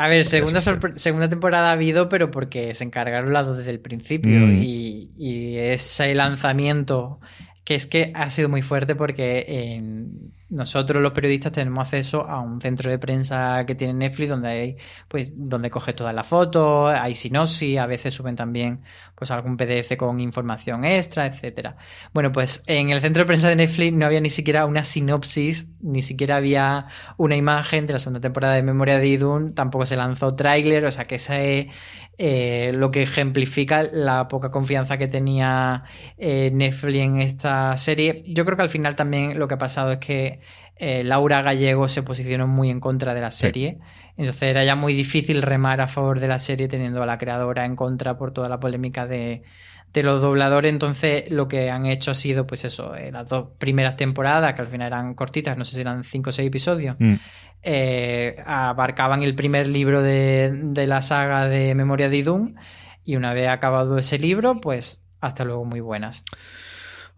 Speaker 3: A ver, segunda, segunda temporada ha habido, pero porque se encargaron las dos desde el principio. Mm. Y, y, ese lanzamiento, que es que ha sido muy fuerte porque en nosotros los periodistas tenemos acceso a un centro de prensa que tiene Netflix donde hay, pues, donde coge todas las fotos, hay sinopsis, a veces suben también pues algún PDF con información extra, etcétera. Bueno, pues en el centro de prensa de Netflix no había ni siquiera una sinopsis, ni siquiera había una imagen de la segunda temporada de Memoria de Idun, tampoco se lanzó tráiler, o sea que esa es eh, lo que ejemplifica la poca confianza que tenía eh, Netflix en esta serie. Yo creo que al final también lo que ha pasado es que eh, Laura Gallego se posicionó muy en contra de la serie. Entonces era ya muy difícil remar a favor de la serie teniendo a la creadora en contra por toda la polémica de, de los dobladores. Entonces lo que han hecho ha sido, pues eso, eh, las dos primeras temporadas, que al final eran cortitas, no sé si eran cinco o seis episodios,
Speaker 2: Mm.
Speaker 3: eh, abarcaban el primer libro de, de la saga de Memoria de Idun. Y una vez acabado ese libro, pues hasta luego, muy buenas.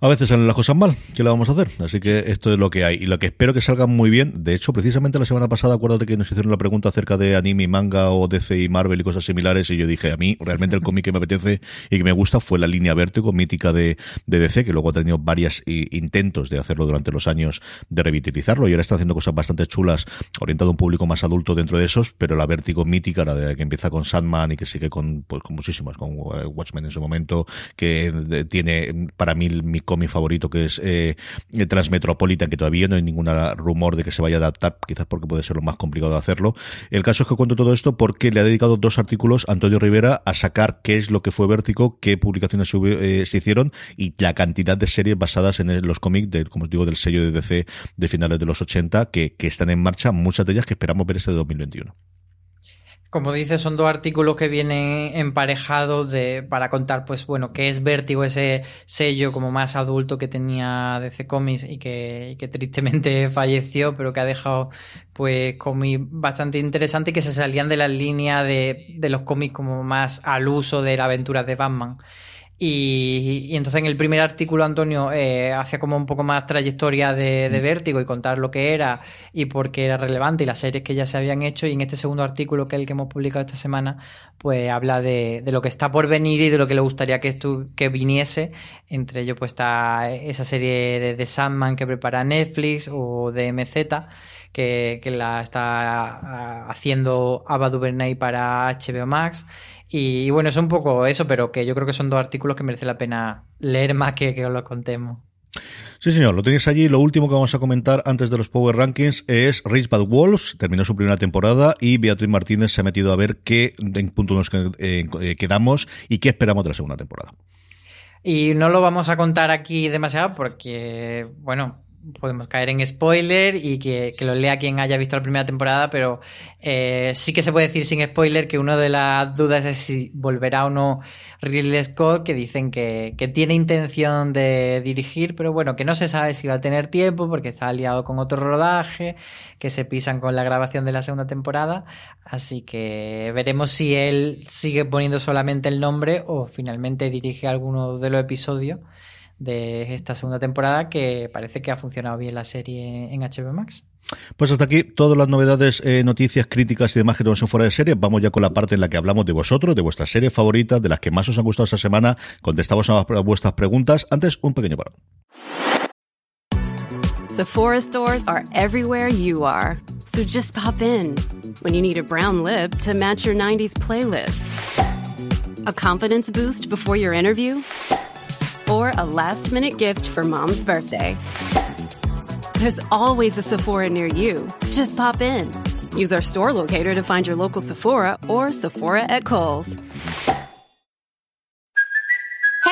Speaker 2: A veces salen las cosas mal, ¿qué le vamos a hacer? Así que esto es lo que hay. Y lo que espero que salgan muy bien, de hecho, precisamente la semana pasada, acuérdate que nos hicieron la pregunta acerca de anime y manga o DC y Marvel y cosas similares, y yo dije, a mí realmente el cómic que me apetece y que me gusta fue la línea Vértigo, mítica de, de DC, que luego ha tenido varios intentos de hacerlo durante los años de revitalizarlo, y ahora está haciendo cosas bastante chulas, orientado a un público más adulto dentro de esos, pero la Vértigo mítica, la de que empieza con Sandman y que sigue con, pues, con muchísimas, con eh, Watchmen en su momento, que eh, tiene para mí mi cómic favorito, que es eh, Transmetropolitan, que todavía no hay ningún rumor de que se vaya a adaptar, quizás porque puede ser lo más complicado de hacerlo. El caso es que cuento todo esto porque le ha dedicado dos artículos a Antonio Rivera a sacar qué es lo que fue Vértigo, qué publicaciones se, eh, se hicieron y la cantidad de series basadas en los cómics, del, como os digo, del sello de DC de finales de los 80 que, que están en marcha, muchas de ellas que esperamos ver este 2021.
Speaker 3: Como dices, son dos artículos que vienen emparejados de, para contar, pues bueno, qué es Vértigo, ese sello como más adulto que tenía DC Comics y que, y que tristemente [laughs] falleció, pero que ha dejado pues cómics bastante interesantes que se salían de la línea de, de los cómics como más al uso de la aventura de Batman. Y, y entonces en el primer artículo Antonio eh, hacía como un poco más trayectoria de, de Vértigo y contar lo que era y por qué era relevante y las series que ya se habían hecho. Y en este segundo artículo, que es el que hemos publicado esta semana, pues habla de, de lo que está por venir y de lo que le gustaría que, estu- que viniese. Entre ellos, pues está esa serie de, de Sandman que prepara Netflix o de MZ. Que, que la está ah, haciendo Ava DuVernay para HBO Max y, bueno, es un poco eso, pero que yo creo que son dos artículos que merece la pena leer más que que os lo contemos.
Speaker 2: Sí, señor, lo tenéis allí. Lo último que vamos a comentar antes de los Power Rankings es Race Bad Wolves. Terminó su primera temporada y Beatriz Martínez se ha metido a ver qué en punto nos eh, eh, quedamos y qué esperamos de la segunda temporada.
Speaker 3: Y no lo vamos a contar aquí demasiado porque, bueno, podemos caer en spoiler y que, que lo lea quien haya visto la primera temporada, pero eh, sí que se puede decir sin spoiler que una de las dudas es si volverá o no Ridley Scott, que dicen que, que tiene intención de dirigir, pero bueno, que no se sabe si va a tener tiempo porque está aliado con otro rodaje, que se pisan con la grabación de la segunda temporada, así que veremos si él sigue poniendo solamente el nombre o finalmente dirige alguno de los episodios de esta segunda temporada que parece que ha funcionado bien la serie en HBO Max.
Speaker 2: Pues hasta aquí todas las novedades, eh, noticias, críticas y demás que tenemos en fuera de serie. Vamos ya con la parte en la que hablamos de vosotros, de vuestras series favoritas, de las que más os han gustado esta semana. Contestamos a vuestras preguntas. Antes, un pequeño parón.
Speaker 5: Sephora stores are everywhere you are. So just pop in when you need a brown lip to match your 90s playlist, a confidence boost before your interview, or a last minute gift for mom's birthday. There's always a Sephora near you. Just pop in. Use our store locator to find your local Sephora or Sephora at Kohl's.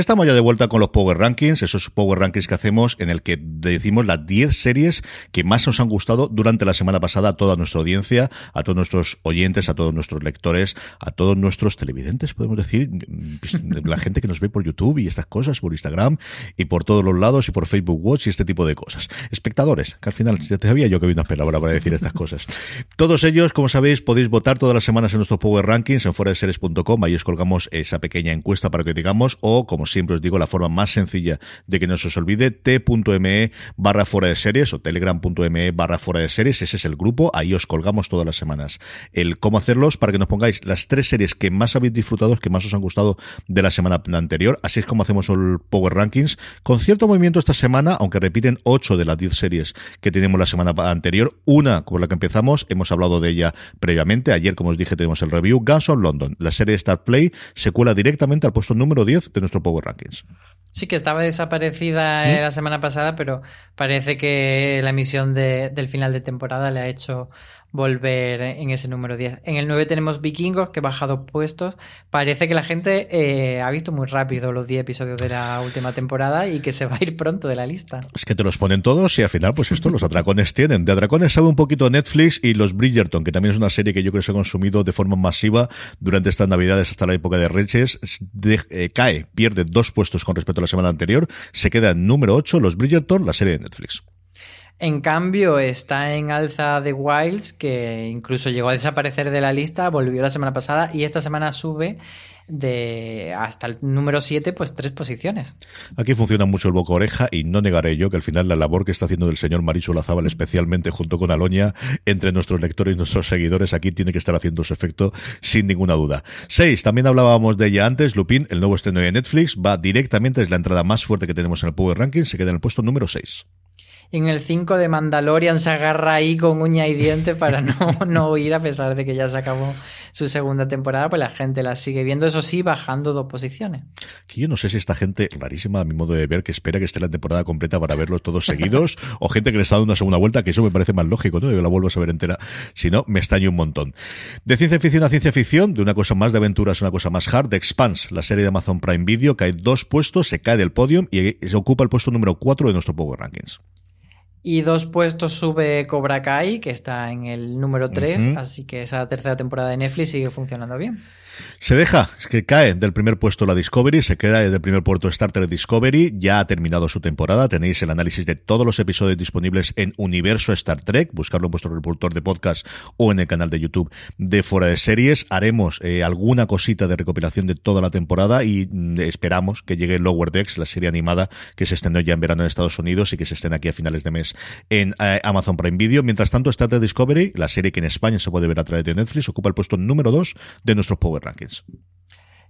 Speaker 2: Estamos ya de vuelta con los Power Rankings, esos Power Rankings que hacemos en el que decimos las 10 series que más nos han gustado durante la semana pasada a toda nuestra audiencia, a todos nuestros oyentes, a todos nuestros lectores, a todos nuestros televidentes, podemos decir, la gente que nos ve por YouTube y estas cosas, por Instagram y por todos los lados y por Facebook Watch y este tipo de cosas. Espectadores, que al final ya te sabía yo que había una palabra para decir estas cosas. Todos ellos, como sabéis, podéis votar todas las semanas en nuestros Power Rankings en foraseries.com, ahí os colgamos esa pequeña encuesta para que digamos, o como siempre os digo, la forma más sencilla de que no se os olvide, t.me barra fuera de series o telegram.me barra fuera de series, ese es el grupo, ahí os colgamos todas las semanas. El cómo hacerlos para que nos pongáis las tres series que más habéis disfrutado, que más os han gustado de la semana anterior, así es como hacemos el Power Rankings, con cierto movimiento esta semana, aunque repiten ocho de las diez series que tenemos la semana anterior, una con la que empezamos, hemos hablado de ella previamente, ayer como os dije tenemos el review, Guns of London, la serie Star Play, se cuela directamente al puesto número 10 de nuestro Power Rankings.
Speaker 3: Sí, que estaba desaparecida
Speaker 2: ¿Mm?
Speaker 3: la semana pasada, pero parece que la emisión de- del final de temporada le ha hecho volver en ese número 10. En el 9 tenemos Vikingos, que baja dos puestos. Parece que la gente eh, ha visto muy rápido los 10 episodios de la última temporada y que se va a ir pronto de la lista.
Speaker 2: Es que te los ponen todos y al final, pues esto los atracones tienen. De atracones sabe un poquito Netflix y los Bridgerton, que también es una serie que yo creo que se ha consumido de forma masiva durante estas navidades hasta la época de. De- eh, cae, pierde dos puestos con respecto a la semana anterior. Se queda en número 8, los Bridgerton, la serie de Netflix.
Speaker 3: En cambio, está en alza The Wilds, que incluso llegó a desaparecer de la lista, volvió la semana pasada y esta semana sube de hasta el número 7, pues tres posiciones.
Speaker 2: Aquí funciona mucho el boca oreja y no negaré yo que al final la labor que está haciendo el señor Mariso Lazábal, especialmente junto con Aloña, entre nuestros lectores y nuestros seguidores, aquí tiene que estar haciendo su efecto sin ninguna duda. Seis, también hablábamos de ella antes, Lupin, el nuevo estreno de Netflix, va directamente, es la entrada más fuerte que tenemos en el Power Ranking, se queda en el puesto número 6.
Speaker 3: En el 5 de Mandalorian se agarra ahí con uña y diente para no, [laughs] no ir, a pesar de que ya se acabó su segunda temporada, pues la gente la sigue viendo, eso sí, bajando dos posiciones.
Speaker 2: Que yo no sé si esta gente rarísima a mi modo de ver que espera que esté la temporada completa para verlos todos seguidos [laughs] o gente que le está dando una segunda vuelta, que eso me parece más lógico, ¿no? Yo la vuelvo a saber entera, si no, me extraño un montón. De ciencia ficción a ciencia ficción, de una cosa más de aventuras a una cosa más hard, The Expanse, la serie de Amazon Prime Video, cae dos puestos, se cae del podium y se ocupa el puesto número 4 de nuestro Power Rankings.
Speaker 3: Y dos puestos sube Cobra Kai, que está en el número 3,
Speaker 2: Ujú.
Speaker 3: así que esa tercera temporada de Netflix sigue funcionando bien.
Speaker 2: Se deja, es que cae del primer puesto la Discovery, se queda del primer puesto Star Trek Discovery, ya ha terminado su temporada, tenéis el análisis de todos los episodios disponibles en Universo Star Trek, buscarlo en vuestro reproductor de podcast o en el canal de YouTube de Fuera de Series, haremos eh, alguna cosita de recopilación de toda la temporada y mm, esperamos que llegue Lower Decks, la serie animada que se estrenó ya en verano en Estados Unidos y que se estrena aquí a finales de mes en eh, Amazon Prime Video. Mientras tanto, Star Trek Discovery, la serie que en España se puede ver a través de Netflix, ocupa el puesto número 2 de nuestros Power Rankings.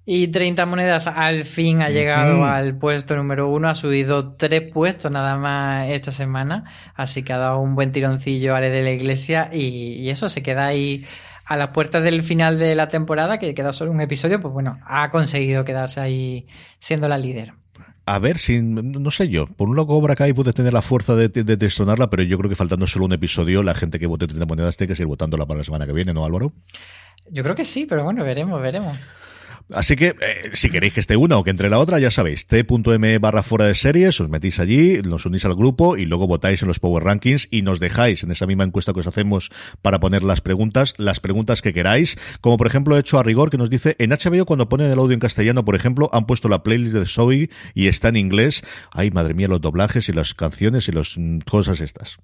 Speaker 3: Y 30 monedas al fin ha llegado al puesto número uno, ha subido tres puestos nada más esta semana, así que ha dado un buen tironcillo a de la Iglesia y, y eso se queda ahí a las puertas del final de la temporada, que queda solo un episodio, pues bueno, ha conseguido quedarse ahí siendo la líder.
Speaker 2: A ver si, no sé yo, por un lado Cobra Kai puede tener la fuerza de, de, de destronarla, pero yo creo que faltando solo un episodio, la gente que vote 30 monedas tiene que seguir votándola para la semana que viene, ¿no, Álvaro?
Speaker 3: Yo creo que sí, pero bueno, veremos, veremos.
Speaker 2: Así que, eh, si queréis que esté una o que entre la otra, ya sabéis, t.me barra fuera de series, os metís allí, nos unís al grupo y luego votáis en los Power Rankings y nos dejáis en esa misma encuesta que os hacemos para poner las preguntas, las preguntas que queráis, como por ejemplo he hecho a rigor que nos dice, en HBO cuando ponen el audio en castellano, por ejemplo, han puesto la playlist de Zoe y está en inglés. Ay, madre mía, los doblajes y las canciones y las mm, cosas estas.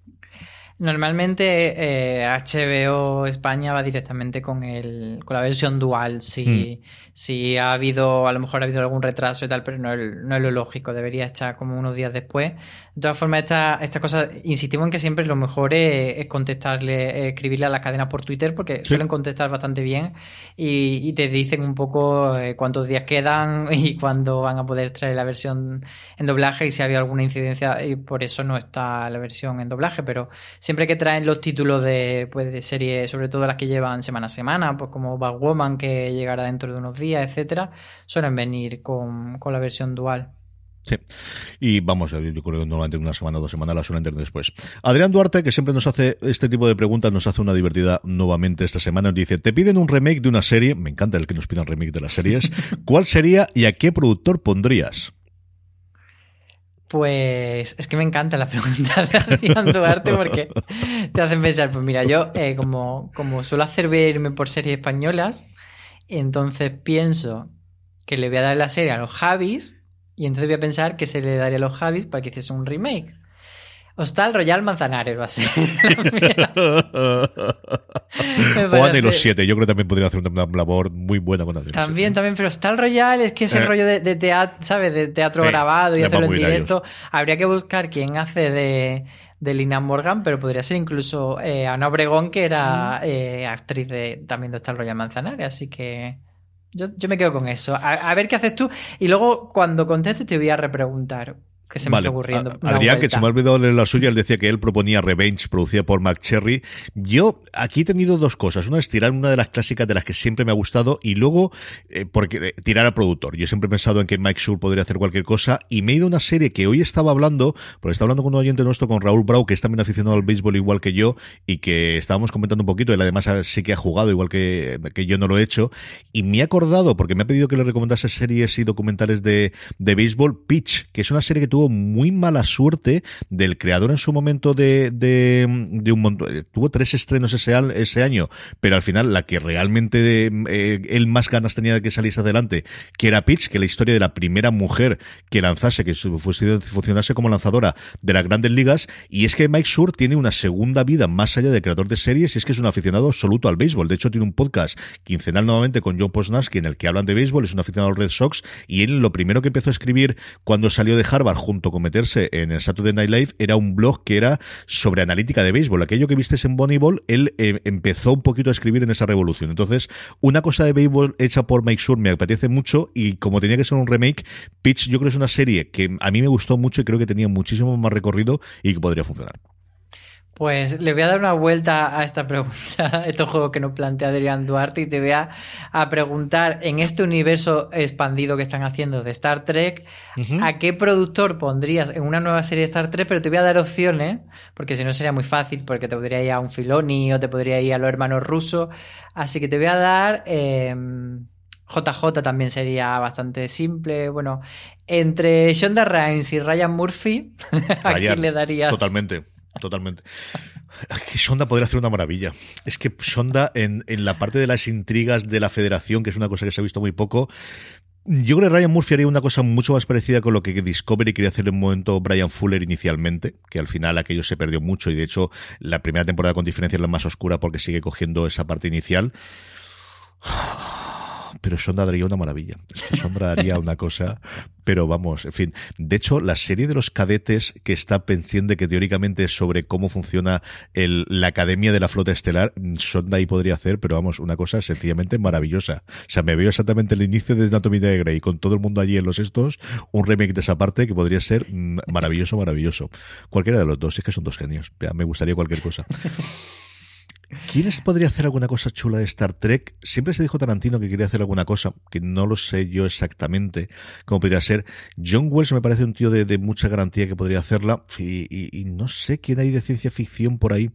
Speaker 3: Normalmente eh, HBO España va directamente con el con la versión dual. Si, si ha habido, a lo mejor ha habido algún retraso y tal, pero no es, no es lo lógico. Debería estar como unos días después. De todas formas, esta, esta cosa, insistimos en que siempre lo mejor es, es contestarle, escribirle a las cadenas por Twitter, porque
Speaker 2: Sí.
Speaker 3: suelen contestar bastante bien y, y te dicen un poco eh, cuántos días quedan [laughs] y cuándo van a poder traer la versión en doblaje y si había alguna incidencia y por eso no está la versión en doblaje, pero siempre que traen los títulos de, pues, de series, sobre todo las que llevan semana a semana, pues como Batwoman que llegará dentro de unos días, etcétera, suelen venir con, con la versión dual.
Speaker 2: Sí. Y vamos, yo creo que normalmente una semana o dos semanas la suelen tener después. Adrián Duarte, que siempre nos hace este tipo de preguntas, nos hace una divertida nuevamente esta semana. Nos dice, te piden un remake de una serie, me encanta el que nos pidan remake de las series. [laughs] ¿Cuál sería y a qué productor pondrías?
Speaker 3: Pues es que me encanta la pregunta [laughs] de Adrián Duarte porque te hacen pensar, pues mira, yo eh, como, como suelo hacer verme por series españolas, entonces pienso que le voy a dar la serie a los Javis y entonces voy a pensar que se le daría a los Javis para que hiciese un remake. Hostal Royal Manzanares va a ser. [laughs] Me
Speaker 2: Juan y los siete, yo creo que también podría hacer una, labor muy buena con los
Speaker 3: También,
Speaker 2: Siete.
Speaker 3: también, pero Hostal Royal es que es el
Speaker 2: Eh.
Speaker 3: rollo de, de teatro, ¿sabes? De teatro
Speaker 2: Eh,
Speaker 3: grabado y hacerlo en directo. Habría que buscar quién hace de, de Lina Morgan, pero podría ser incluso eh, Ana Obregón, que era eh, actriz de, también de Hostal Royal Manzanares. Así que yo, yo me quedo con eso. A, a ver qué haces tú. Y luego, cuando contestes, te voy a repreguntar. Que se me
Speaker 2: Vale,
Speaker 3: está ocurriendo.
Speaker 2: Adrián, que se me ha olvidado leer la suya, él decía que él proponía Revenge, producida por McCherry. Yo aquí he tenido dos cosas. Una es tirar una de las clásicas de las que siempre me ha gustado y luego eh, porque eh, tirar al productor. Yo siempre he pensado en que Mike Shure podría hacer cualquier cosa y me he ido a una serie que hoy estaba hablando, porque estaba hablando con un oyente nuestro, con Raúl Brau, que es también aficionado al béisbol igual que yo y que estábamos comentando un poquito. Él además sí que ha jugado igual que, que yo no lo he hecho y me he acordado, porque me ha pedido que le recomendase series y documentales de, de béisbol, Pitch, que es una serie que tuvo muy mala suerte del creador en su momento de, de, un montón. Tuvo tres estrenos ese, ese año, pero al final la que realmente eh, él más ganas tenía de que saliese adelante, que era Pitch, que la historia de la primera mujer que lanzase, que fuese- funcionase como lanzadora de las grandes ligas, y es que Mike Sur tiene una segunda vida más allá de creador de series, y es que es un aficionado absoluto al béisbol. De hecho, tiene un podcast quincenal nuevamente con John Posnansky en el que hablan de béisbol, es un aficionado al Red Sox, y él lo primero que empezó a escribir cuando salió de Harvard junto con meterse en el Saturday Night Live era un blog que era sobre analítica de béisbol. Aquello que vistes en Moneyball, él eh, empezó un poquito a escribir en esa revolución. Entonces, una cosa de béisbol hecha por Mike Sur me apetece mucho y como tenía que ser un remake, Pitch yo creo que es una serie que a mí me gustó mucho y creo que tenía muchísimo más recorrido y que podría funcionar.
Speaker 3: Pues le voy a dar una vuelta a esta pregunta, [laughs] este juego que nos plantea Adrián Duarte, y te voy a, a preguntar, en este universo expandido que están haciendo de Star Trek, ¿a qué productor pondrías en una nueva serie de Star Trek? Pero te voy a dar opciones, porque si no sería muy fácil, porque te podría ir a un Filoni o te podría ir a los hermanos rusos. Así que te voy a dar... eh, JJ también sería bastante simple. Bueno, entre Shonda Rhimes y Ryan Murphy, [laughs] ¿a quién le darías?
Speaker 2: Totalmente. Totalmente. Que Sonda podría hacer una maravilla. Es que Sonda, en, en la parte de las intrigas de la federación, que es una cosa que se ha visto muy poco, yo creo que Ryan Murphy haría una cosa mucho más parecida con lo que Discovery quería hacer en un momento Brian Fuller inicialmente, que al final aquello se perdió mucho y de hecho la primera temporada con diferencia es la más oscura porque sigue cogiendo esa parte inicial. Pero Sonda daría una maravilla. Es que haría una cosa, pero vamos, en fin. De hecho, la serie de los cadetes que está pendiente, que teóricamente es sobre cómo funciona el, la Academia de la Flota Estelar, Sonda ahí podría hacer, pero vamos, una cosa sencillamente maravillosa. O sea, me veo exactamente el inicio de Anatomía de Grey, con todo el mundo allí en los estos, un remake de esa parte que podría ser mm, maravilloso, maravilloso. Cualquiera de los dos, es que son dos genios. Me gustaría cualquier cosa. ¿Quiénes podría hacer alguna cosa chula de Star Trek? Siempre se dijo Tarantino que quería hacer alguna cosa, que no lo sé yo exactamente cómo podría ser. John Wells me parece un tío de, mucha garantía que podría hacerla, y, y- y no sé quién hay de ciencia ficción por ahí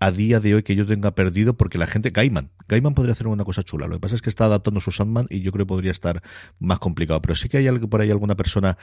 Speaker 2: a día de hoy que yo tenga perdido, porque la gente, Gaiman, Gaiman podría hacer una cosa chula. Lo que pasa es que está adaptando su Sandman y yo creo que podría estar más complicado, pero sí que hay algo por ahí, alguna persona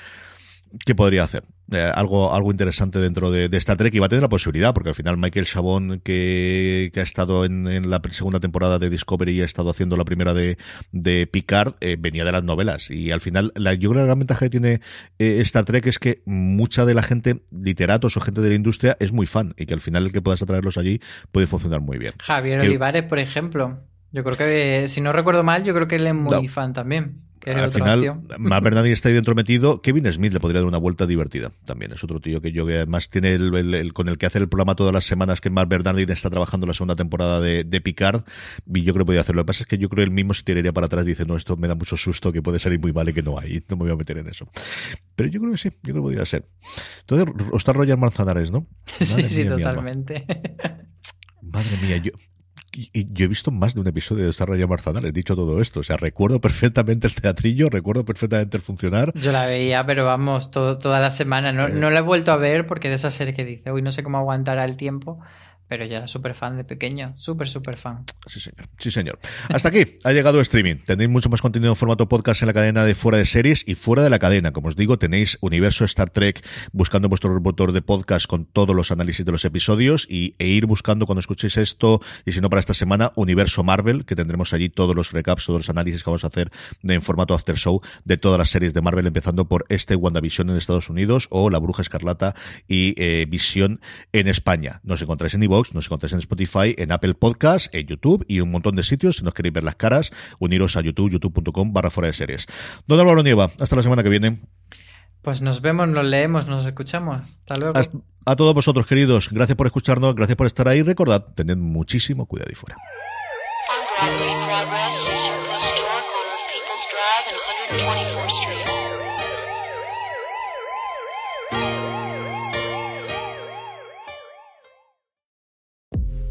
Speaker 2: que podría hacer Eh, algo algo interesante dentro de, de Star Trek y va a tener la posibilidad porque al final Michael Chabón que, que ha estado en, en la segunda temporada de Discovery y ha estado haciendo la primera de, de Picard eh, venía de las novelas y al final la, yo creo que la gran ventaja que tiene eh, Star Trek es que mucha de la gente literatos o gente de la industria es muy fan y que al final el que puedas atraerlos allí puede funcionar muy bien
Speaker 3: Javier
Speaker 2: Que-
Speaker 3: Olivares, por ejemplo. Yo creo que, si no recuerdo mal, yo creo que él es muy
Speaker 2: No.
Speaker 3: fan también. Que
Speaker 2: al final,
Speaker 3: opción. [laughs]
Speaker 2: Bernardi está ahí dentro metido. Kevin Smith le podría dar una vuelta divertida también. Es otro tío que yo que además tiene el, el- el- con el que hace el programa todas las semanas que Matt Bernardi está trabajando la segunda temporada de, de Picard. Y yo creo que podría hacerlo. Lo que pasa es que yo creo que él mismo se tiraría para atrás y dice, no, esto me da mucho susto, que puede salir muy mal y que no hay. No me voy a meter en eso. Pero yo creo que sí, yo creo que podría ser. Entonces, está Roger Manzanares, ¿no? [laughs]
Speaker 3: Sí,
Speaker 2: Madre
Speaker 3: sí,
Speaker 2: mía,
Speaker 3: totalmente. [laughs]
Speaker 2: Madre mía, yo. Y, yo he visto más de un episodio de Star Raya Manzanares, dicho todo esto. O sea, recuerdo perfectamente el teatrillo, recuerdo perfectamente el funcionar.
Speaker 3: Yo la veía, pero vamos, todo- toda la semana. No,
Speaker 2: Eh.
Speaker 3: no la he vuelto a ver porque de esa serie que dice, uy, no sé cómo aguantará el tiempo. Pero ya era súper fan de pequeño, súper, súper fan.
Speaker 2: Sí, señor. Sí, señor. Hasta aquí ha llegado streaming. Tenéis mucho más contenido en formato podcast en la cadena de fuera de series y fuera de la cadena. Como os digo, tenéis Universo Star Trek buscando vuestro reportor de podcast con todos los análisis de los episodios y, e ir buscando cuando escuchéis esto y si no para esta semana, Universo Marvel, que tendremos allí todos los recaps, todos los análisis que vamos a hacer en formato after show de todas las series de Marvel, empezando por este WandaVision en Estados Unidos o La Bruja Escarlata y eh, Visión en España. Nos encontráis en iVoox, nos encontráis en Spotify, en Apple Podcast, en YouTube y un montón de sitios. Si nos queréis ver las caras, uniros a YouTube, youtube.com barra fuera de series. Don Álvaro Nieva, hasta la semana que viene.
Speaker 3: Pues nos vemos, nos leemos, nos escuchamos. Hasta luego.
Speaker 2: Hasta- a todos vosotros, queridos, gracias por escucharnos, gracias por estar ahí. Recordad, tened muchísimo cuidado y fuera.